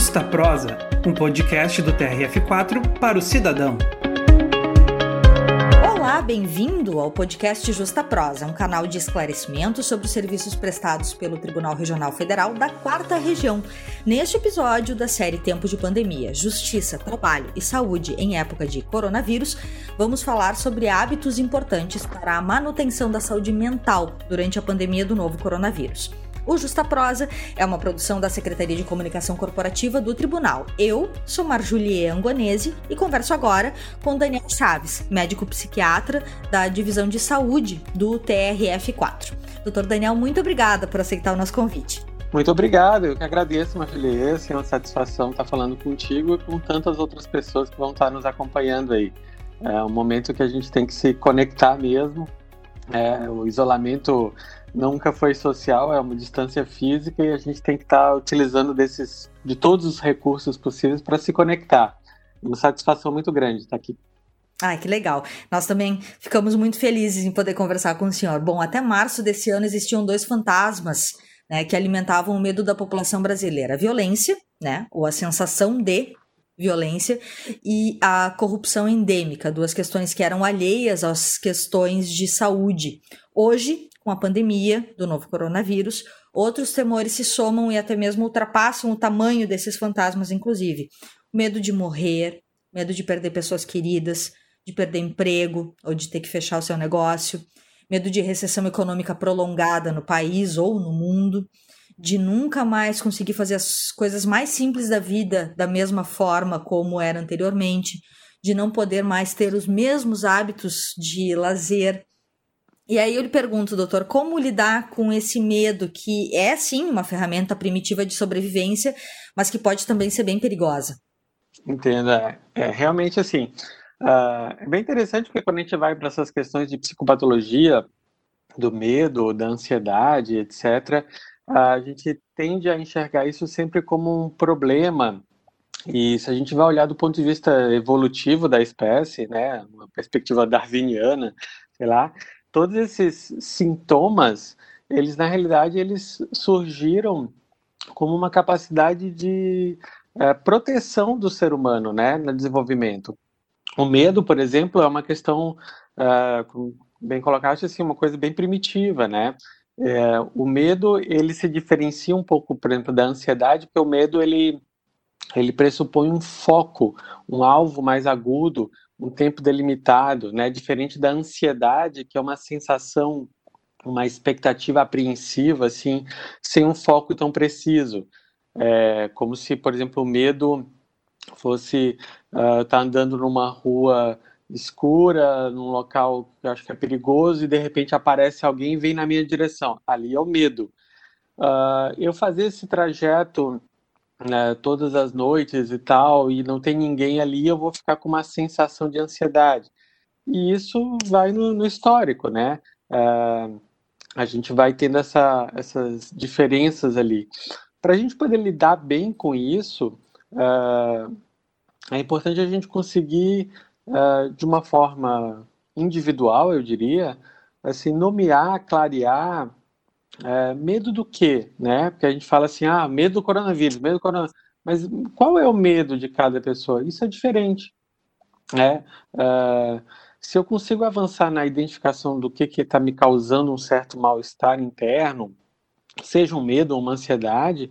Justa Prosa, um podcast do TRF4 para o cidadão. Olá, bem-vindo ao podcast Justa Prosa, um canal de esclarecimento sobre os serviços prestados pelo Tribunal Regional Federal da Quarta Região. Neste episódio da série Tempo de Pandemia, Justiça, Trabalho e Saúde em época de coronavírus, vamos falar sobre hábitos importantes para a manutenção da saúde mental durante a pandemia do novo coronavírus. O Justa Prosa é uma produção da Secretaria de Comunicação Corporativa do Tribunal. Eu sou Marjulie Angonese e converso agora com Daniel Chaves, médico psiquiatra da Divisão de Saúde do TRF4. Doutor Daniel, muito obrigada por aceitar o nosso convite. Muito obrigado, eu que agradeço, Marjulie. É uma satisfação estar falando contigo e com tantas outras pessoas que vão estar nos acompanhando aí. É um momento que a gente tem que se conectar mesmo. É, o isolamento nunca foi social, é uma distância física e a gente tem que estar tá utilizando desses, de todos os recursos possíveis para se conectar. Uma satisfação muito grande estar aqui. Ai, que legal. Nós também ficamos muito felizes em poder conversar com o senhor. Bom, até março desse ano existiam dois fantasmas né, que alimentavam o medo da população brasileira: a violência, né, ou a sensação de violência, e a corrupção endêmica, duas questões que eram alheias às questões de saúde. Hoje, com a pandemia do novo coronavírus, outros temores se somam e até mesmo ultrapassam o tamanho desses fantasmas, inclusive. Medo de morrer, medo de perder pessoas queridas, de perder emprego ou de ter que fechar o seu negócio, medo de recessão econômica prolongada no país ou no mundo, de nunca mais conseguir fazer as coisas mais simples da vida da mesma forma como era anteriormente, de não poder mais ter os mesmos hábitos de lazer, e aí eu lhe pergunto, doutor, como lidar com esse medo que é sim uma ferramenta primitiva de sobrevivência, mas que pode também ser bem perigosa? Entenda. É, realmente assim. Uh, é bem interessante porque quando a gente vai para essas questões de psicopatologia, do medo, da ansiedade, etc., a gente tende a enxergar isso sempre como um problema. E se a gente vai olhar do ponto de vista evolutivo da espécie, né, uma perspectiva darwiniana, sei lá, todos esses sintomas, eles na realidade eles surgiram como uma capacidade de é, proteção do ser humano, né, no desenvolvimento. O medo, por exemplo, é uma questão, é, bem colocaste assim, uma coisa bem primitiva, né? É, o medo ele se diferencia um pouco, por exemplo, da ansiedade, porque o medo ele ele pressupõe um foco, um alvo mais agudo, um tempo delimitado, né? Diferente da ansiedade, que é uma sensação, uma expectativa apreensiva, assim, sem um foco tão preciso. É, como se, por exemplo, o medo fosse estar uh, tá andando numa rua escura, num local que eu acho que é perigoso, e de repente aparece alguém e vem na minha direção. Ali é o medo. Uh, eu fazer esse trajeto né, todas as noites e tal, e não tem ninguém ali, eu vou ficar com uma sensação de ansiedade. E isso vai no, no histórico, né? Uh, a gente vai tendo essa, essas diferenças ali. Para a gente poder lidar bem com isso, uh, é importante a gente conseguir, uh, de uma forma individual, eu diria, assim, nomear, clarear é, medo do quê, né? Porque a gente fala assim, ah, medo do coronavírus, medo do coronavírus. Mas qual é o medo de cada pessoa? Isso é diferente, né? Uh, se eu consigo avançar na identificação do que está me causando um certo mal-estar interno, seja um medo ou uma ansiedade,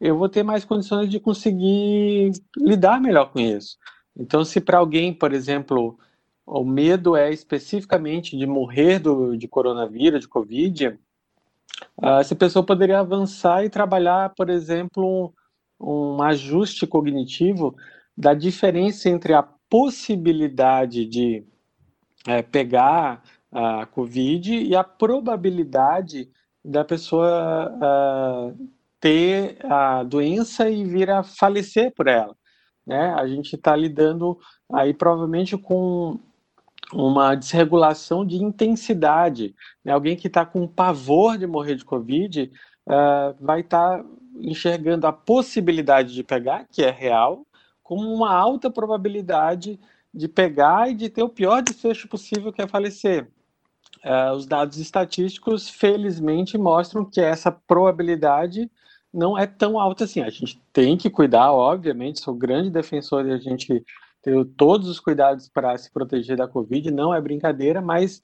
eu vou ter mais condições de conseguir lidar melhor com isso. Então, se para alguém, por exemplo, o medo é especificamente de morrer do, de coronavírus, de Covid, essa pessoa poderia avançar e trabalhar, por exemplo, um, ajuste cognitivo da diferença entre a possibilidade de é, pegar a Covid e a probabilidade da pessoa uh, ter a doença e vir a falecer por ela. Né? A gente está lidando aí provavelmente com uma desregulação de intensidade. Né? Alguém que está com pavor de morrer de Covid uh, vai estar tá enxergando a possibilidade de pegar, que é real, como uma alta probabilidade de pegar e de ter o pior desfecho possível, que é falecer. Uh, os dados estatísticos, felizmente, mostram que essa probabilidade não é tão alta assim. A gente tem que cuidar, obviamente, sou grande defensor de a gente ter todos os cuidados para se proteger da Covid, não é brincadeira, mas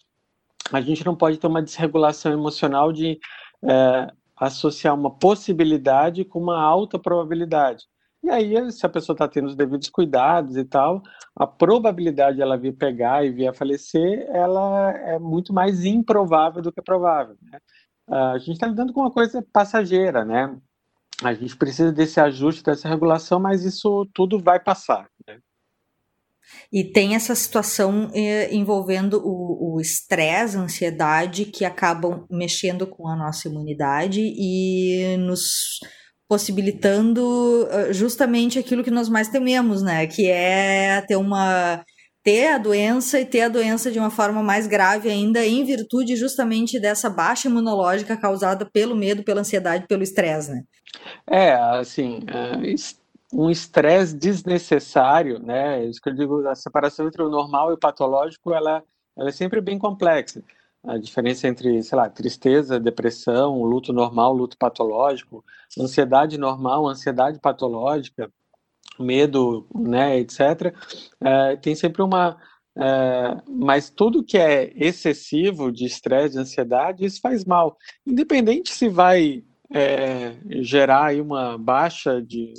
a gente não pode ter uma desregulação emocional de é, associar uma possibilidade com uma alta probabilidade. E aí, se a pessoa está tendo os devidos cuidados e tal, a probabilidade de ela vir pegar e vir a falecer, ela é muito mais improvável do que provável. Né? A gente está lidando com uma coisa passageira, né? A gente precisa desse ajuste, dessa regulação, mas isso tudo vai passar. E tem essa situação eh, envolvendo o estresse, a ansiedade, que acabam mexendo com a nossa imunidade e nos possibilitando uh, justamente aquilo que nós mais tememos, né? Que é ter uma ter a doença e ter a doença de uma forma mais grave ainda, em virtude justamente dessa baixa imunológica causada pelo medo, pela ansiedade, pelo estresse, né? É, assim, é, um estresse desnecessário, né? Isso que eu digo, a separação entre o normal e o patológico, ela, ela é sempre bem complexa. A diferença entre, sei lá, tristeza, depressão, luto normal, luto patológico, ansiedade normal, ansiedade patológica, medo, né, etc. É, tem sempre uma. É, mas tudo que é excessivo de estresse, de ansiedade, isso faz mal. Independente se vai é, gerar uma baixa de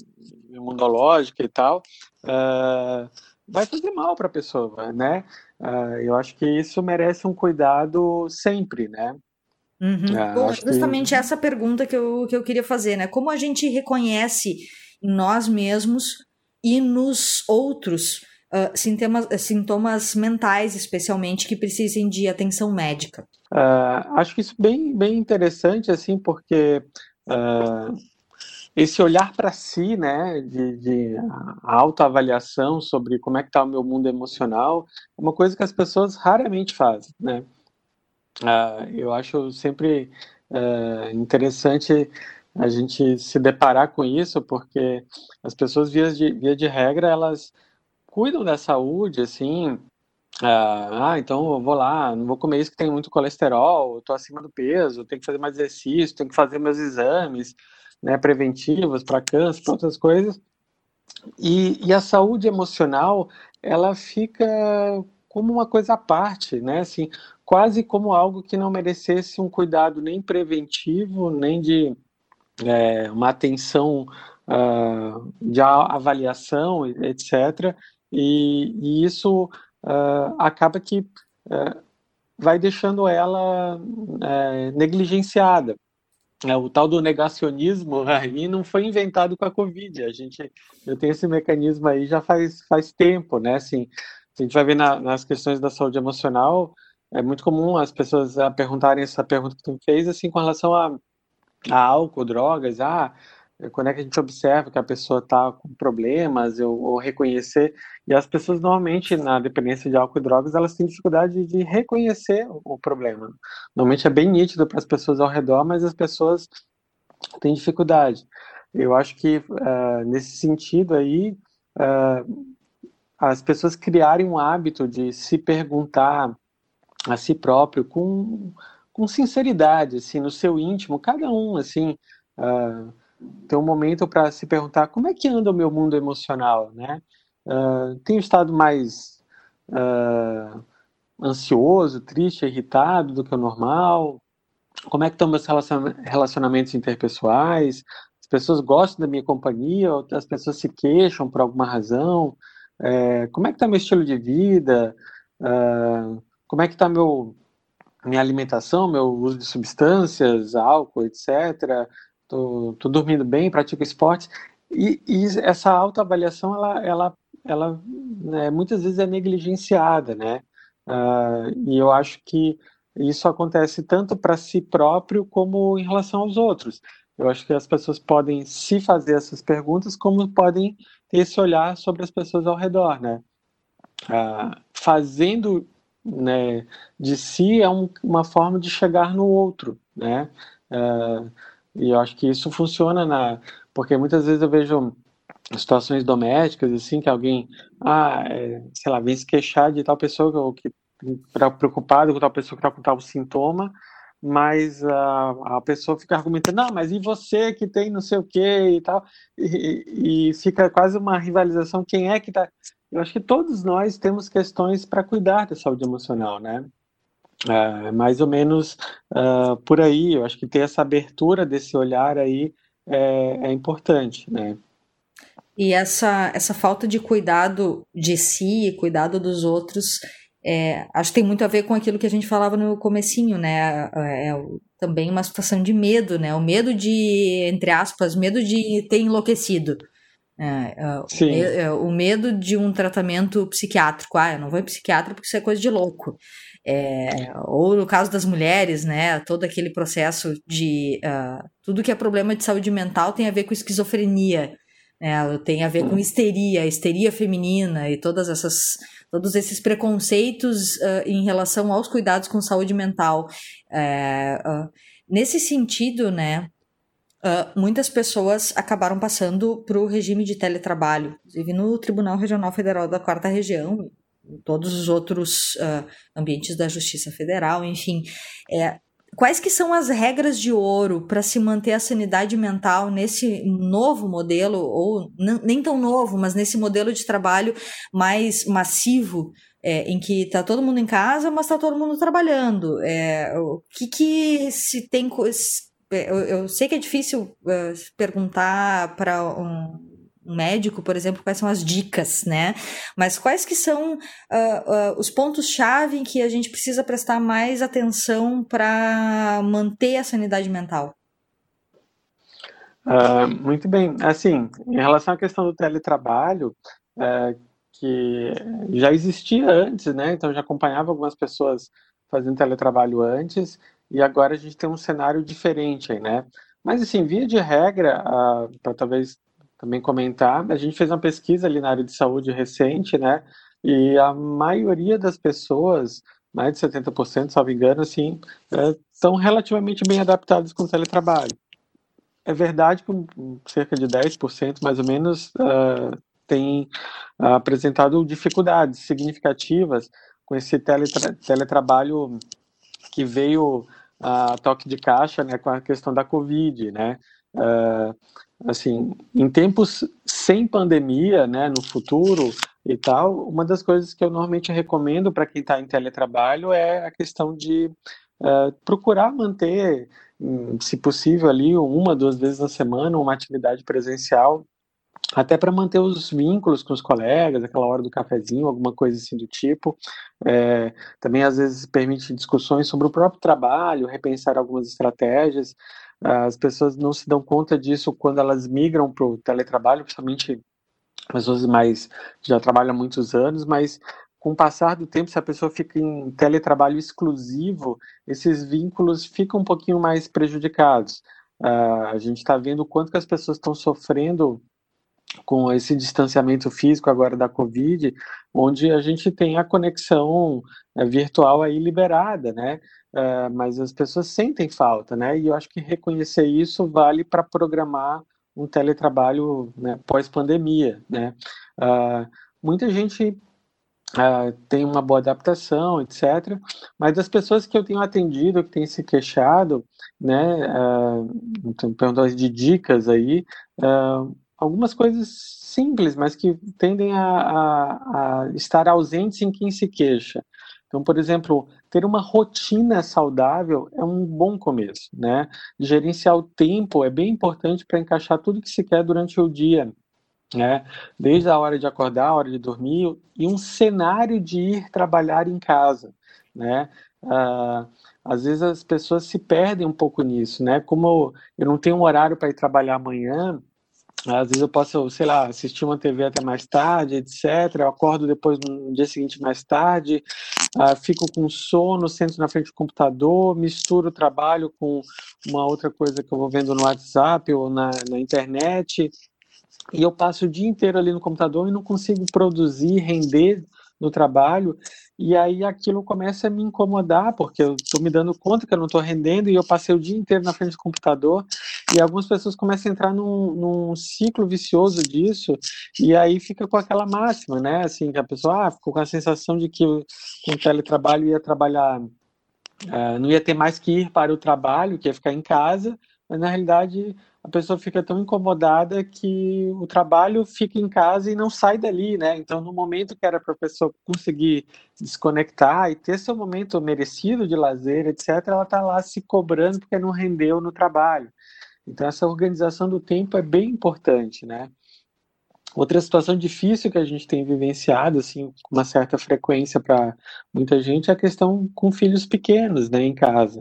imunológica e tal, é, vai fazer mal para a pessoa, né? É, eu acho que isso merece um cuidado sempre, né? Uhum. É, Bom, justamente que... essa pergunta que eu, que eu queria fazer, né? Como a gente reconhece em nós mesmos e nos outros uh, sintomas, sintomas mentais, especialmente, que precisem de atenção médica? Uh, acho que isso é bem, bem interessante, assim, porque uh, esse olhar para si, né, de, de autoavaliação sobre como é que está o meu mundo emocional, é uma coisa que as pessoas raramente fazem, né? Uh, eu acho sempre uh, interessante a gente se deparar com isso, porque as pessoas, via de, via de regra, elas cuidam da saúde, assim, uh, ah, então eu vou lá, não vou comer isso que tem muito colesterol, estou acima do peso, tenho que fazer mais exercício, tenho que fazer meus exames, né, preventivas para câncer, para outras coisas, e, e a saúde emocional, ela fica como uma coisa à parte, né? Assim, quase como algo que não merecesse um cuidado nem preventivo, nem de é, uma atenção uh, de avaliação, etc. E, e isso uh, acaba que uh, vai deixando ela é, negligenciada. É, o tal do negacionismo aí não foi inventado com a Covid. A gente, eu tenho esse mecanismo aí já faz, faz tempo, né? Assim, a gente vai ver na, nas questões da saúde emocional, é muito comum as pessoas ah, perguntarem essa pergunta que tu fez, assim, com relação a, a álcool, drogas, ah, quando é que a gente observa que a pessoa está com problemas, ou, ou, reconhecer, e as pessoas normalmente, na dependência de álcool e drogas, elas têm dificuldade de reconhecer o, o problema. Normalmente é bem nítido para as pessoas ao redor, mas as pessoas têm dificuldade. Eu acho que, uh, nesse sentido aí, uh, as pessoas criarem um hábito de se perguntar a si próprio com, com sinceridade, assim, no seu íntimo, cada um, assim, uh, ter um momento para se perguntar como é que anda o meu mundo emocional, né? Uh, tenho estado mais uh, ansioso, triste, irritado do que o normal? Como é que estão meus relacionamentos interpessoais? As pessoas gostam da minha companhia as pessoas se queixam por alguma razão? É, como é que está meu estilo de vida? Como é que está meu minha alimentação, meu uso de substâncias, álcool, etc. Tô, tô dormindo bem, pratico esportes. E, e essa autoavaliação, ela, ela, ela né, muitas vezes é negligenciada, né? Uh, e eu acho que isso acontece tanto para si próprio como em relação aos outros. Eu acho que as pessoas podem se fazer essas perguntas, como podem ter esse olhar sobre as pessoas ao redor, né? Ah, fazendo né, de si é um, uma forma de chegar no outro, né? Ah, e eu acho que isso funciona na, porque muitas vezes eu vejo situações domésticas assim que alguém, ah, é, sei lá, vem se queixar de tal pessoa que, que preocupado com tal pessoa que está com tal sintoma mas a, a pessoa fica argumentando, não, mas e você que tem não sei o que e tal, e, e fica quase uma rivalização, quem é que tá... Eu acho que todos nós temos questões para cuidar da saúde emocional, né? É, mais ou menos uh, por aí, eu acho que ter essa abertura desse olhar aí é, é importante, né? E essa, essa falta de cuidado de si, cuidado dos outros, é, acho que tem muito a ver com aquilo que a gente falava no comecinho, né? É, é também uma situação de medo, né? O medo de, entre aspas, medo de ter enlouquecido. É, é, o, medo de um tratamento psiquiátrico. Ah, eu não vou em psiquiatra porque isso é coisa de louco. É, ou no caso das mulheres, né? Todo aquele processo de. Uh, tudo que é problema de saúde mental tem a ver com esquizofrenia. Né? Tem a ver com histeria, histeria feminina e todas essas todos esses preconceitos uh, em relação aos cuidados com saúde mental. É, uh, nesse sentido, né, uh, muitas pessoas acabaram passando para o regime de teletrabalho, inclusive no Tribunal Regional Federal da Quarta Região, todos os outros ambientes da Justiça Federal, enfim. É, Quais que são as regras de ouro para se manter a sanidade mental nesse novo modelo, ou nem tão novo, mas nesse modelo de trabalho mais massivo, é, em que está todo mundo em casa, mas está todo mundo trabalhando? É, o que, que se tem. É, eu, eu sei que é difícil uh, perguntar para um um médico, por exemplo, quais são as dicas, né? Mas quais que são uh, uh, os pontos-chave que a gente precisa prestar mais atenção para manter a sanidade mental? Uh, muito bem. Assim, em relação à questão do teletrabalho, é, que já existia antes, né? Então já acompanhava algumas pessoas fazendo teletrabalho antes e agora a gente tem um cenário diferente aí, né? Mas assim, via de regra, para talvez também comentar. A gente fez uma pesquisa ali na área de saúde recente, né? E a maioria das pessoas, mais de 70%, salvo engano, assim, é, relativamente bem adaptadas com o teletrabalho. É verdade que cerca de 10%, mais ou menos, uh, tem uh, apresentado dificuldades significativas com esse teletra teletrabalho que veio a uh, toque de caixa, né, com a questão da Covid, né? Uh, assim, em tempos sem pandemia, né, no futuro e tal, uma das coisas que eu normalmente recomendo para quem está em teletrabalho é a questão de uh, procurar manter, hum, se possível, ali uma, duas vezes na semana, uma atividade presencial, até para manter os vínculos com os colegas, aquela hora do cafezinho, alguma coisa assim do tipo. É, também às vezes permite discussões sobre o próprio trabalho, repensar algumas estratégias. As pessoas não se dão conta disso quando elas migram para o teletrabalho, principalmente pessoas mais já trabalham há muitos anos, mas com o passar do tempo, se a pessoa fica em teletrabalho exclusivo, esses vínculos ficam um pouquinho mais prejudicados. Uh, a gente está vendo o quanto que as pessoas estão sofrendo com esse distanciamento físico agora da Covid, onde a gente tem a conexão é, virtual aí liberada, né? Uh, mas as pessoas sentem falta, né? E eu acho que reconhecer isso vale para programar um teletrabalho né, pós-pandemia, né? Uh, muita gente uh, tem uma boa adaptação, etc. Mas das pessoas que eu tenho atendido, que têm se queixado, né? Uh, perguntando de dicas aí, algumas coisas simples, mas que tendem a, a, a estar ausentes em quem se queixa. Então, por exemplo, ter uma rotina saudável é um bom começo, né? Gerenciar o tempo é bem importante para encaixar tudo que se quer durante o dia, né? Desde a hora de acordar, a hora de dormir e um cenário de ir trabalhar em casa, né? Uh, às vezes as pessoas se perdem um pouco nisso, né? Como eu não tenho um horário para ir trabalhar amanhã, às vezes eu posso, sei lá, assistir uma TV até mais tarde, etc. Eu acordo depois no dia seguinte mais tarde, uh, fico com sono, sento na frente do computador, misturo o trabalho com uma outra coisa que eu vou vendo no WhatsApp ou na, na internet, e eu passo o dia inteiro ali no computador e não consigo produzir, render no trabalho, e aí aquilo começa a me incomodar, porque eu estou me dando conta que eu não estou rendendo e eu passei o dia inteiro na frente do computador, e algumas pessoas começam a entrar num, num ciclo vicioso disso, e aí fica com aquela máxima, né, assim, que a pessoa ah, ficou com a sensação de que com o teletrabalho ia trabalhar uh, não ia ter mais que ir para o trabalho, que ia ficar em casa, mas na realidade a pessoa fica tão incomodada que o trabalho fica em casa e não sai dali, né? Então, no momento que era para a pessoa conseguir desconectar e ter seu momento merecido de lazer, etc., ela está lá se cobrando porque não rendeu no trabalho. Então, essa organização do tempo é bem importante, né? Outra situação difícil que a gente tem vivenciado, assim, com uma certa frequência para muita gente, é a questão com filhos pequenos, né, em casa.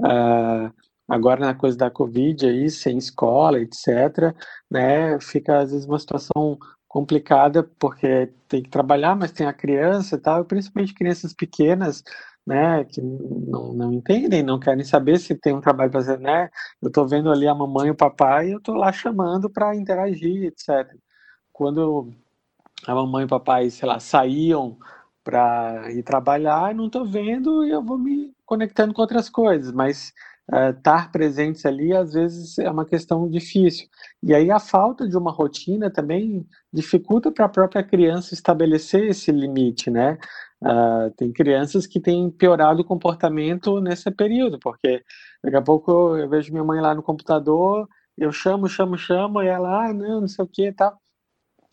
Uh, agora na coisa da Covid aí, sem escola, etc., né, fica às vezes uma situação complicada, porque tem que trabalhar, mas tem a criança e tal, principalmente crianças pequenas, né, que não, não entendem, não querem saber se tem um trabalho para fazer, né, eu estou vendo ali a mamãe e o papai, e eu estou lá chamando para interagir, etc. Quando a mamãe e o papai, sei lá, saíam para ir trabalhar, não estou vendo e eu vou me conectando com outras coisas, mas estar presentes ali às vezes é uma questão difícil. E aí a falta de uma rotina também dificulta para a própria criança estabelecer esse limite, né? Uh, tem crianças que têm piorado o comportamento nesse período, porque daqui a pouco eu vejo minha mãe lá no computador, eu chamo, chamo, chamo, e ela, ah, não, não sei o que, tá.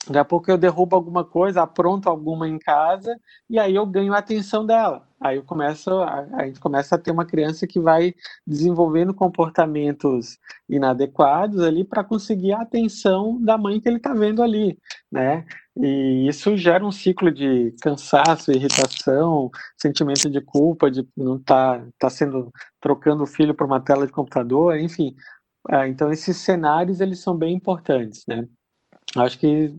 Daqui a pouco eu derrubo alguma coisa, apronto alguma em casa, e aí eu ganho a atenção dela. Aí eu começo, a, a gente começa a ter uma criança que vai desenvolvendo comportamentos inadequados ali para conseguir a atenção da mãe que ele está vendo ali, né? E isso gera um ciclo de cansaço, irritação, sentimento de culpa, de não estar tá, tá sendo trocando o filho por uma tela de computador, enfim. Ah, então esses cenários eles são bem importantes, né? Acho que,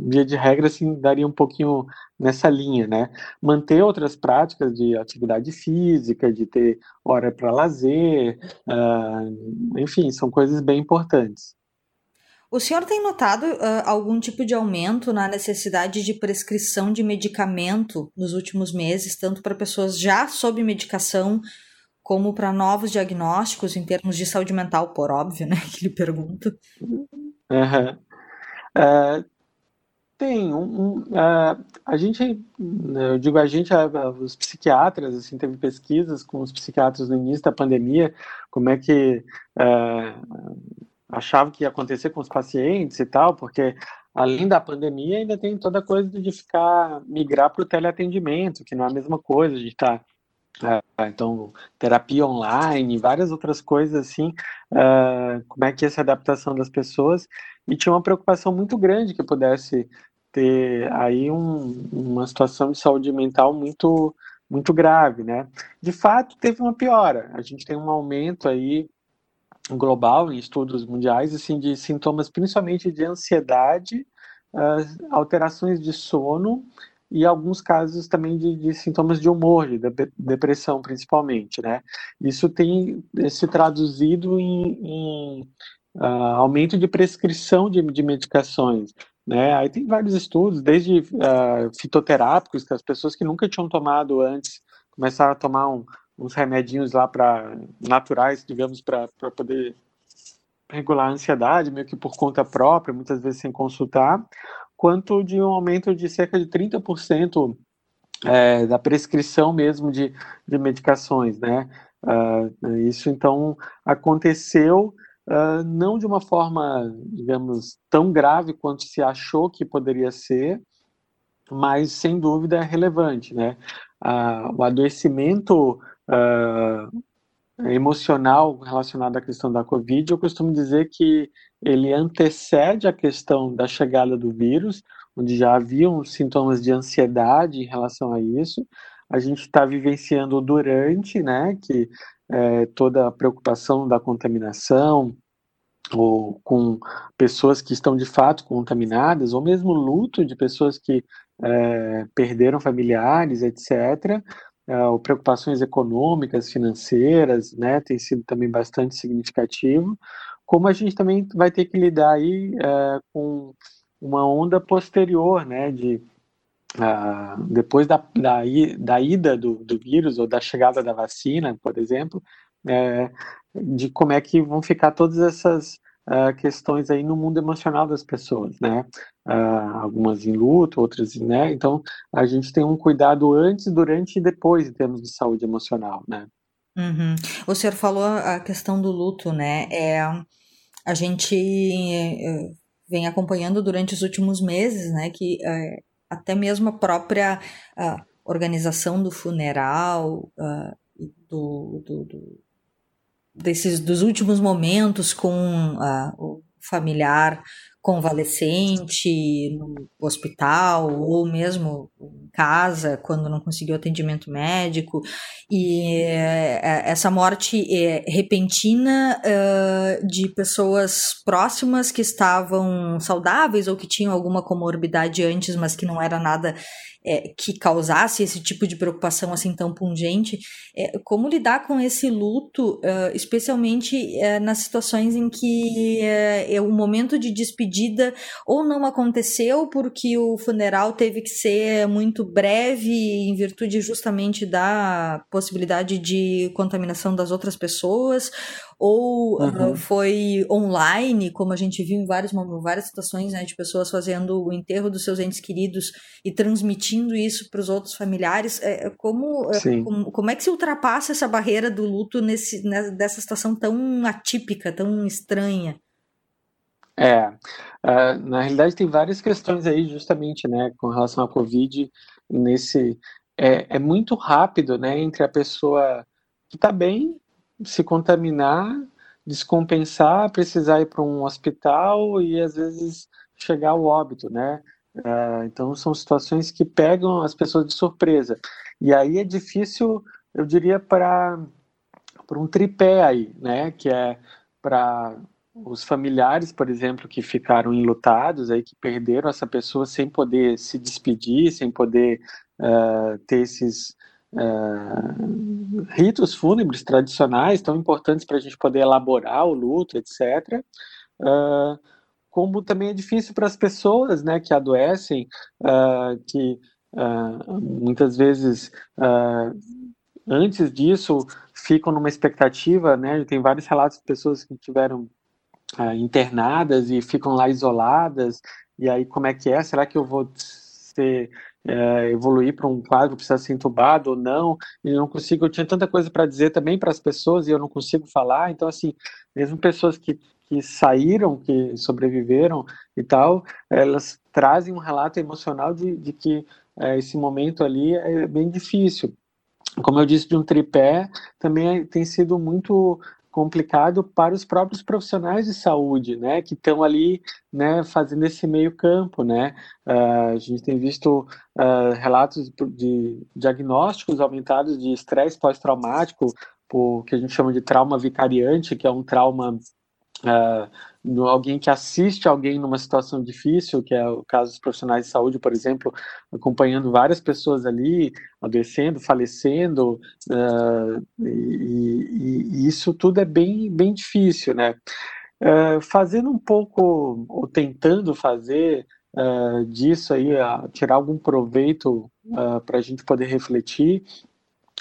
via de regra, assim, daria um pouquinho nessa linha, né? Manter outras práticas de atividade física, de ter hora para lazer, uh, enfim, são coisas bem importantes. O senhor tem notado uh, algum tipo de aumento na necessidade de prescrição de medicamento nos últimos meses, tanto para pessoas já sob medicação, como para novos diagnósticos em termos de saúde mental, por óbvio, né? Que ele pergunta. Uhum. Uh, tem um, um uh, a gente, eu digo a gente, os psiquiatras, assim, teve pesquisas com os psiquiatras no início da pandemia, como é que achavam que ia acontecer com os pacientes e tal, porque além da pandemia ainda tem toda a coisa de ficar migrar para o teleatendimento, que não é a mesma coisa, a gente está Uh, então, terapia online, várias outras coisas assim, uh, como é que é essa adaptação das pessoas, e tinha uma preocupação muito grande que pudesse ter aí um, uma situação de saúde mental muito muito grave, né? De fato, teve uma piora. A gente tem um aumento aí global em estudos mundiais assim de sintomas principalmente de ansiedade, uh, alterações de sono e alguns casos também de, de sintomas de humor, de depressão principalmente, né? Isso tem se traduzido em, em uh, aumento de prescrição de, de, medicações, né? Aí tem vários estudos, desde uh, fitoterápicos, que as pessoas que nunca tinham tomado antes começaram a tomar um, uns remedinhos lá para naturais, digamos, para poder regular a ansiedade, meio que por conta própria, muitas vezes sem consultar, quanto de um aumento de cerca de 30% é, da prescrição mesmo de, de medicações, né? Uh, isso então aconteceu uh, não de uma forma, digamos, tão grave quanto se achou que poderia ser, mas sem dúvida é relevante, né? Uh, o adoecimento emocional relacionado à questão da Covid, eu costumo dizer que ele antecede a questão da chegada do vírus, onde já haviam sintomas de ansiedade em relação a isso. A gente está vivenciando durante, né, que é, toda a preocupação da contaminação, ou com pessoas que estão de fato contaminadas, ou mesmo luto de pessoas que é, perderam familiares, etc., ou preocupações econômicas, financeiras, né, tem sido também bastante significativo, como a gente também vai ter que lidar aí é, com uma onda posterior, né, de uh, depois da, da, da ida do, do, vírus ou da chegada da vacina, por exemplo, é, de como é que vão ficar todas essas uh, questões aí no mundo emocional das pessoas, né, uh, algumas em luto, outras, né, então a gente tem um cuidado antes, durante e depois em termos de saúde emocional, né. Uhum. O senhor falou a questão do luto, né? É, a gente é, vem acompanhando durante os últimos meses, né? Que é, até mesmo a própria a organização do funeral, uh, do, do, do, desses, dos últimos momentos com uh, o familiar convalescente no hospital ou mesmo em casa quando não conseguiu atendimento médico. E é, essa morte é repentina de pessoas próximas que estavam saudáveis ou que tinham alguma comorbidade antes mas que não era nada é, que causasse esse tipo de preocupação assim tão pungente, é, como lidar com esse luto, especialmente nas situações em que uh, o momento de despedida ou não aconteceu porque o funeral teve que ser muito breve em virtude justamente da possibilidade de contaminação das outras pessoas, ou uhum. uh, foi online, como a gente viu em vários, várias situações, né, de pessoas fazendo o enterro dos seus entes queridos e transmitindo isso para os outros familiares. É, é como, é, como, como, é que se ultrapassa essa barreira do luto nesse, nessa, dessa situação tão atípica, tão estranha? É, uh, na realidade tem várias questões aí justamente, né, com relação à Covid, nesse, é, é muito rápido, né, entre a pessoa que está bem se contaminar, descompensar, precisar ir para um hospital e às vezes chegar ao óbito, né? Uh, então são situações que pegam as pessoas de surpresa. E aí é difícil, eu diria, para um tripé aí, né? Que é para os familiares, por exemplo, que ficaram enlutados, aí que perderam essa pessoa sem poder se despedir, sem poder uh, ter esses uh, ritos fúnebres tradicionais tão importantes para a gente poder elaborar o luto, etc. Uh, ah, como também é difícil para as pessoas, né, que adoecem, que muitas vezes antes disso ficam numa expectativa, né? Tem vários relatos de pessoas que tiveram internadas e ficam lá isoladas. E aí como é que é? Será que eu vou ser é, evoluir para um quadro, precisar ser entubado ou não, e não consigo, eu tinha tanta coisa para dizer também para as pessoas e eu não consigo falar, então assim, mesmo pessoas que, que saíram, que sobreviveram e tal, elas trazem um relato emocional de, de que é, esse momento ali é bem difícil. Como eu disse, de um tripé, também tem sido muito complicado para os próprios profissionais de saúde, né, que estão ali, né, fazendo esse meio campo, né, uh, a gente tem visto uh, relatos de diagnósticos aumentados de estresse pós-traumático, por que a gente chama de trauma vicariante, que é um trauma Uh, no, alguém que assiste alguém numa situação difícil, que é o caso dos profissionais de saúde, por exemplo, acompanhando várias pessoas ali, adoecendo, falecendo, uh, e, e, isso tudo é bem, bem difícil, né? Uh, fazendo um pouco, ou tentando fazer disso aí, tirar algum proveito para a gente poder refletir,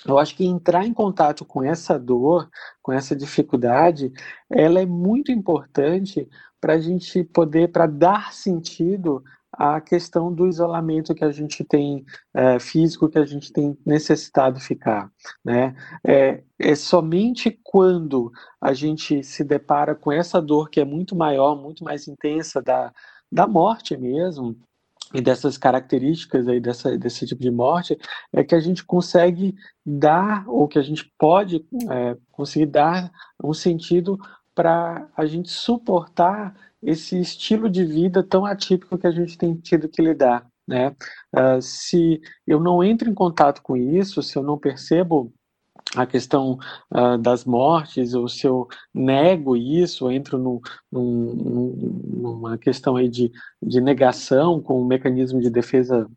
eu acho que entrar em contato com essa dor, com essa dificuldade, ela é muito importante para a gente poder, para dar sentido à questão do isolamento que a gente tem é, físico, que a gente tem necessitado ficar. Né? É, é somente quando a gente se depara com essa dor que é muito maior, muito mais intensa da, da morte mesmo, e dessas características aí dessa, desse tipo de morte é que a gente consegue dar ou que a gente pode é, conseguir dar um sentido para a gente suportar esse estilo de vida tão atípico que a gente tem tido que lidar, né? Uh, se eu não entro em contato com isso, se eu não percebo a questão uh, das mortes, ou se eu nego isso, entro no, num, numa questão aí de, de negação com um mecanismo de defesa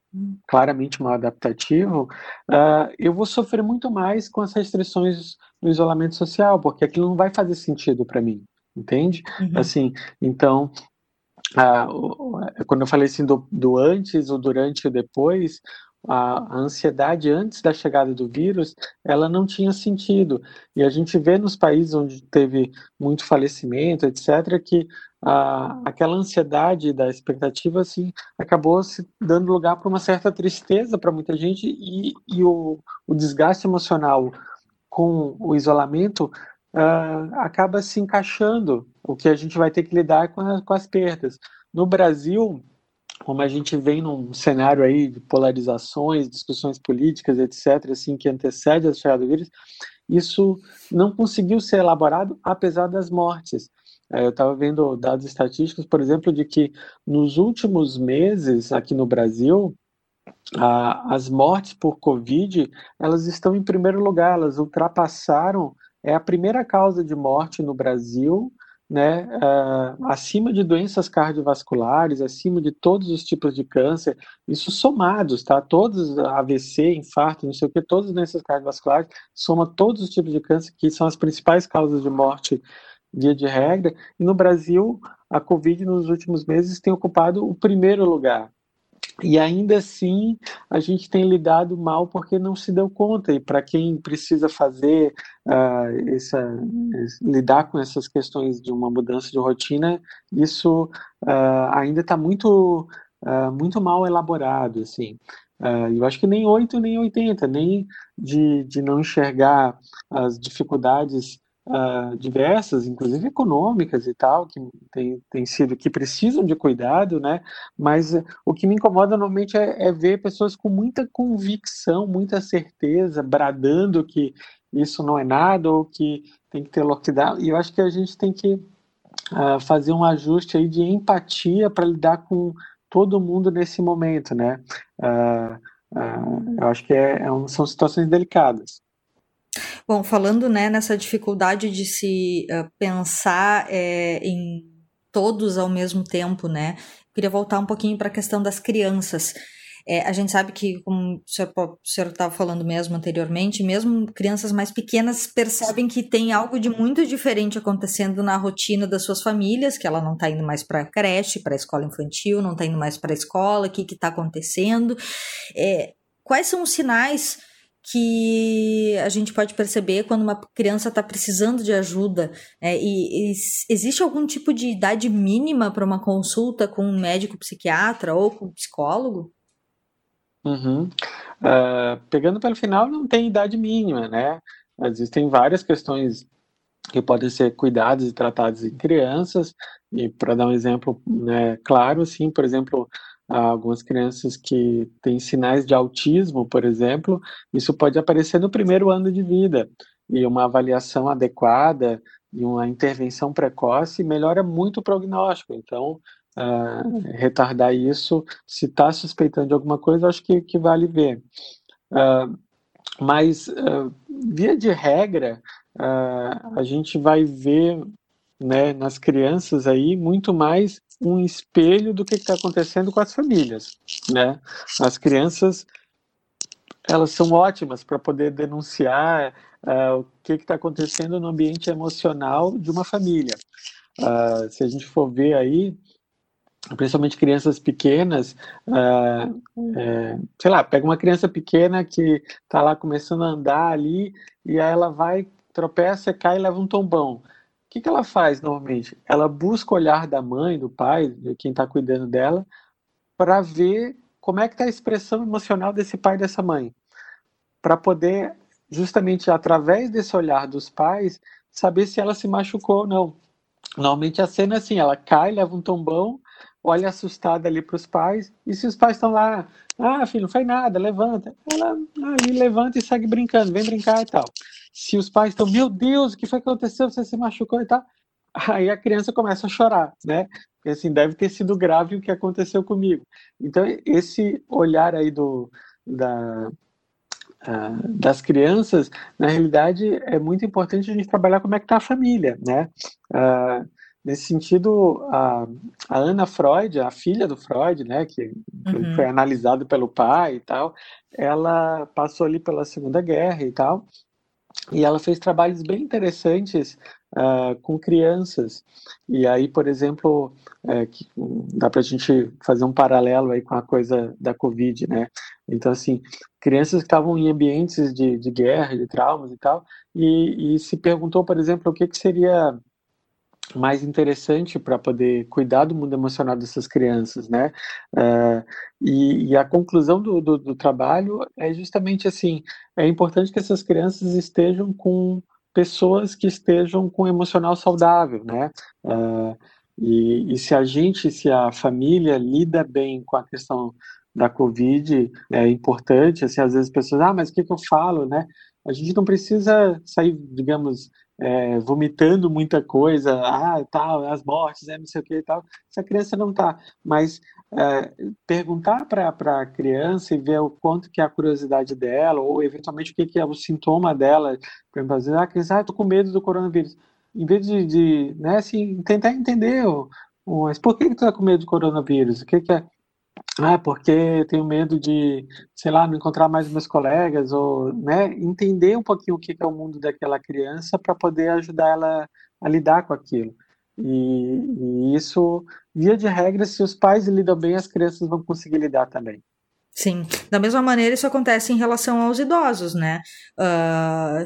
claramente mal adaptativo, uh, eu vou sofrer muito mais com as restrições no isolamento social, porque aquilo não vai fazer sentido para mim, entende? Uhum. Assim, então, uh, quando eu falei assim do, do antes, o durante e o depois, a, ansiedade antes da chegada do vírus, ela não tinha sentido. E a gente vê nos países onde teve muito falecimento, etc., que a, aquela ansiedade da expectativa assim, acabou se dando lugar para uma certa tristeza para muita gente e, e o, o desgaste emocional com o isolamento, uh, acaba se encaixando o que a gente vai ter que lidar com, a, com as perdas. No Brasil, como a gente vem num cenário aí de polarizações, discussões políticas, etc., assim, que antecede a chegada do vírus, isso não conseguiu ser elaborado apesar das mortes. É, eu estava vendo dados estatísticos, por exemplo, de que nos últimos meses aqui no Brasil, a, as mortes por Covid, elas estão em primeiro lugar, elas ultrapassaram, é a primeira causa de morte no Brasil, né, uh, acima de doenças cardiovasculares, acima de todos os tipos de câncer, isso somados, tá? Todos, AVC, infarto, não sei o que, todas as doenças cardiovasculares, soma todos os tipos de câncer, que são as principais causas de morte via de regra, e no Brasil, a Covid nos últimos meses tem ocupado o primeiro lugar. E ainda assim, a gente tem lidado mal porque não se deu conta. E para quem precisa fazer, uh, essa, lidar com essas questões de uma mudança de rotina, isso uh, ainda está muito, uh, muito mal elaborado. Assim. eu acho que nem 8 nem 80, nem de, de não enxergar as dificuldades uh, diversas, inclusive econômicas e tal, que tem, tem sido, que precisam de cuidado, né? Mas uh, o que me incomoda normalmente é, é ver pessoas com muita convicção, muita certeza, bradando que isso não é nada ou que tem que ter lockdown. E eu acho que a gente tem que uh, fazer um ajuste aí de empatia para lidar com todo mundo nesse momento, né? Uh, uh, eu acho que é, é um, são situações delicadas. Bom, falando né, nessa dificuldade de se uh, pensar é, em todos ao mesmo tempo, né? Queria voltar um pouquinho para a questão das crianças. É, a gente sabe que, como o senhor estava falando mesmo anteriormente, mesmo crianças mais pequenas percebem que tem algo de muito diferente acontecendo na rotina das suas famílias, que ela não está indo mais para a creche, para a escola infantil, não está indo mais para a escola, o que está acontecendo. É, quais são os sinais que a gente pode perceber quando uma criança está precisando de ajuda. É, e, e, existe algum tipo de idade mínima para uma consulta com um médico psiquiatra ou com um psicólogo? Uhum. Uh, pegando pelo final, não tem idade mínima, né? Existem várias questões que podem ser cuidadas e tratadas em crianças, e para dar um exemplo né, claro, assim, por exemplo, algumas crianças que têm sinais de autismo, por exemplo, isso pode aparecer no primeiro ano de vida. E uma avaliação adequada e uma intervenção precoce melhora muito o prognóstico. Então, uh, retardar isso, se está suspeitando de alguma coisa, acho que, que vale ver. Uh, mas, uh, via de regra, a gente vai ver né, nas crianças aí muito mais um espelho do que está acontecendo com as famílias, né? As crianças elas são ótimas para poder denunciar uh, o que está acontecendo no ambiente emocional de uma família. Uh, se a gente for ver aí, principalmente crianças pequenas, uh, é, sei lá, pega uma criança pequena que está lá começando a andar ali e aí ela vai, tropeça, cai e leva um tombão o que, que ela faz normalmente? Ela busca o olhar da mãe, do pai, de quem está cuidando dela, para ver como é que está a expressão emocional desse pai e dessa mãe, para poder justamente através desse olhar dos pais saber se ela se machucou ou não. Normalmente a cena é assim, ela cai, leva um tombão, olha assustada ali para os pais, e se os pais estão lá, ah, filho, não foi nada, levanta. Ela aí levanta e segue brincando, vem brincar e tal. Se os pais estão, meu Deus, o que foi que aconteceu? Você se machucou e tal. Aí a criança começa a chorar, né? Porque assim, deve ter sido grave o que aconteceu comigo. Então, esse olhar aí do, da, uh, das crianças, na realidade, é muito importante a gente trabalhar como é que está a família, né? Uh, Nesse sentido, a, a, Ana Freud, a filha do Freud, né, que uhum. foi analisado pelo pai e tal, ela passou ali pela Segunda Guerra e tal, e ela fez trabalhos bem interessantes uh, com crianças. E aí, por exemplo, é, que, dá para a gente fazer um paralelo aí com a coisa da Covid, né? Então, assim, crianças que estavam em ambientes de, de guerra, de traumas e tal, e, e se perguntou, por exemplo, o que, que seria mais interessante para poder cuidar do mundo emocional dessas crianças, né? Uh, e, e, a conclusão do, do, do, trabalho é justamente assim: é importante que essas crianças estejam com pessoas que estejam com emocional saudável, né? Uh, e, e, se a gente, se a família lida bem com a questão da Covid, é importante, assim, às vezes as pessoas, ah, mas o que, que eu falo, né? A gente não precisa sair, digamos, é, vomitando muita coisa, ah, tal, as mortes, é, não sei o que e tal, se a criança não está. Mas é, perguntar para a criança e ver o quanto que é a curiosidade dela, ou eventualmente o que, que é o sintoma dela, por exemplo, dizer, ah, a criança, ah, estou com medo do coronavírus. Em vez de, de né, assim, tentar entender, mas por que, que tu está com medo do coronavírus? O que, que é? Ah, porque tenho medo de, sei lá, não encontrar mais meus colegas, ou, né, entender um pouquinho o que é o mundo daquela criança para poder ajudar ela a lidar com aquilo. E, e, isso, via de regra, se os pais lidam bem, as crianças vão conseguir lidar também. Sim, da mesma maneira isso acontece em relação aos idosos, né? Uh,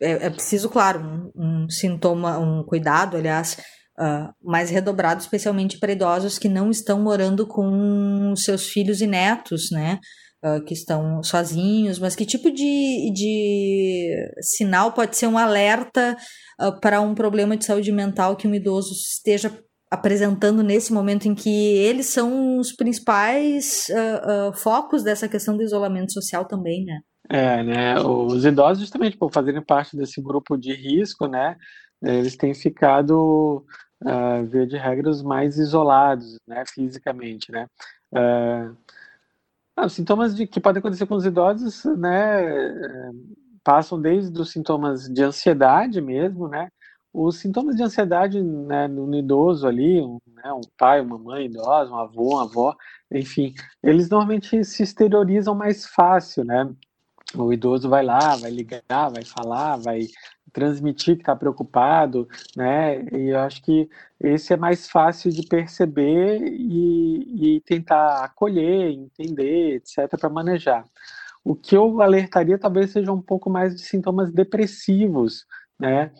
é, é, preciso, claro, um, um sintoma, um cuidado, aliás, uh, mais redobrado, especialmente para idosos que não estão morando com seus filhos e netos, né? Uh, que estão sozinhos, mas que tipo de, de sinal pode ser um alerta uh, para um problema de saúde mental que um idoso esteja apresentando nesse momento em que eles são os principais uh, focos dessa questão do isolamento social também, né? É, né? Os idosos, justamente por fazerem parte desse grupo de risco, né? Eles têm ficado uh, via de regras, mais isolados, né, fisicamente, né. Uh, os sintomas de, que podem acontecer com os idosos, né, passam desde os sintomas de ansiedade mesmo, né, os sintomas de ansiedade né, no idoso ali, um, né, um pai, uma mãe idosa, um avô, uma avó, enfim, eles normalmente se exteriorizam mais fácil, né? O idoso vai lá, vai ligar, vai falar, vai transmitir que está preocupado, né? E eu acho que esse é mais fácil de perceber e, e tentar acolher, entender, etc., para manejar. O que eu alertaria talvez seja um pouco mais de sintomas depressivos, né?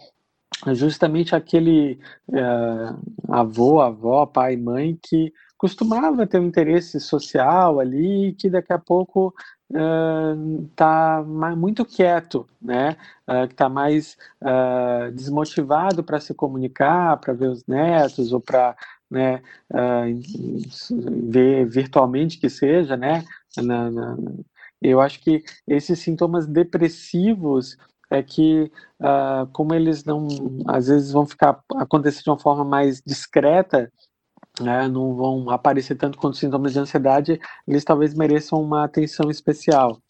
Justamente aquele uh, avô, avó, pai, mãe que costumava ter um interesse social ali, que daqui a pouco está uh, muito quieto, né? Uh, que está mais uh, desmotivado para se comunicar, para ver os netos ou para né, ver virtualmente que seja, né? Na, na, eu acho que esses sintomas depressivos é que como eles não às vezes vão ficar acontecer de uma forma mais discreta né, não vão aparecer tanto quanto sintomas de ansiedade, eles talvez mereçam uma atenção especial.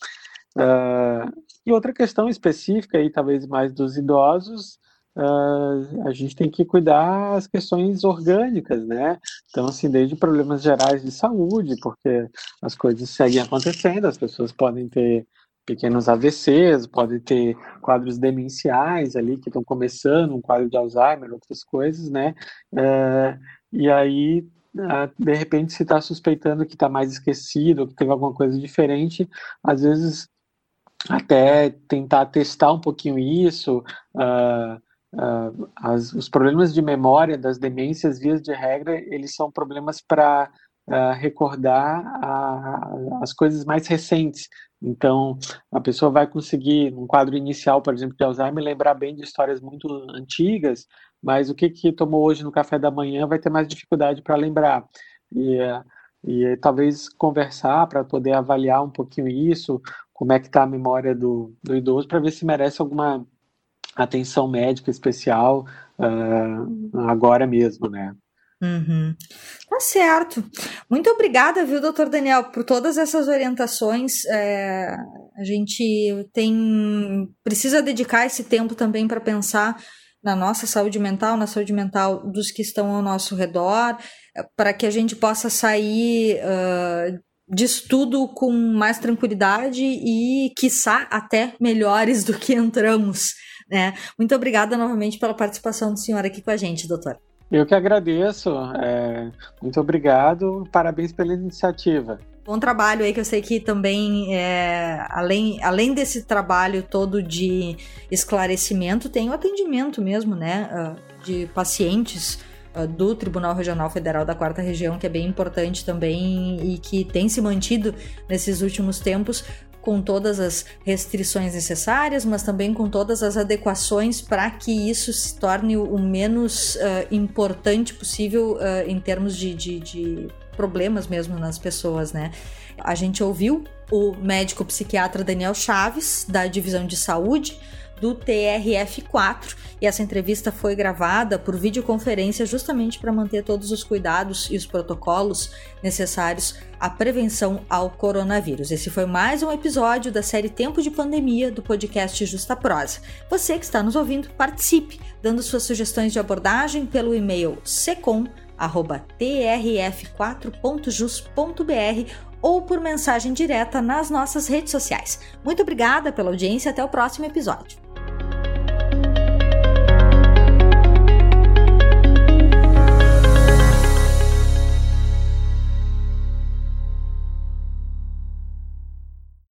Uh, e outra questão específica, aí, talvez mais dos idosos, uh, a gente tem que cuidar as questões orgânicas, né? Então, assim, desde problemas gerais de saúde, porque as coisas seguem acontecendo, as pessoas podem ter pequenos AVCs, podem ter quadros demenciais ali que estão começando, um quadro de Alzheimer, outras coisas, né? Uh, e aí, ah, de repente, se está suspeitando que está mais esquecido, que teve alguma coisa diferente, às vezes até tentar testar um pouquinho isso. Uh, uh, as, os problemas de memória das demências, vias de regra, eles são problemas para uh, recordar a, as coisas mais recentes. Então, a pessoa vai conseguir, num quadro inicial, por exemplo, de Alzheimer, lembrar bem de histórias muito antigas, mas o que, que tomou hoje no café da manhã vai ter mais dificuldade para lembrar. E, e talvez conversar para poder avaliar um pouquinho isso, como é que está a memória do, do idoso, para ver se merece alguma atenção médica especial uh, agora mesmo, né? Uhum. Tá certo. Muito obrigada, viu, doutor Daniel, por todas essas orientações. É, a gente tem precisa dedicar esse tempo também para pensar na nossa saúde mental, na saúde mental dos que estão ao nosso redor, para que a gente possa sair uh, de estudo com mais tranquilidade e, quiçá, até melhores do que entramos. Né? Muito obrigada novamente pela participação do senhor aqui com a gente, doutor. Eu que agradeço. É, muito obrigado. Parabéns pela iniciativa. Bom trabalho aí que eu sei que também, é, além, além desse trabalho todo de esclarecimento, tem o atendimento mesmo, né? Ah, de pacientes uh, do Tribunal Regional Federal da Quarta Região, que é bem importante também e que tem se mantido nesses últimos tempos, com todas as restrições necessárias, mas também com todas as adequações para que isso se torne o menos uh, importante possível uh, em termos de, de, de problemas mesmo nas pessoas, né? A gente ouviu o médico psiquiatra Daniel Chaves, da Divisão de Saúde do TRF4, e essa entrevista foi gravada por videoconferência justamente para manter todos os cuidados e os protocolos necessários à prevenção ao coronavírus. Esse foi mais um episódio da série Tempo de Pandemia do podcast Justa Prosa. Você que está nos ouvindo, participe, dando suas sugestões de abordagem pelo e-mail secom@trf4.jus.br ou por mensagem direta nas nossas redes sociais. Muito obrigada pela audiência, até o próximo episódio.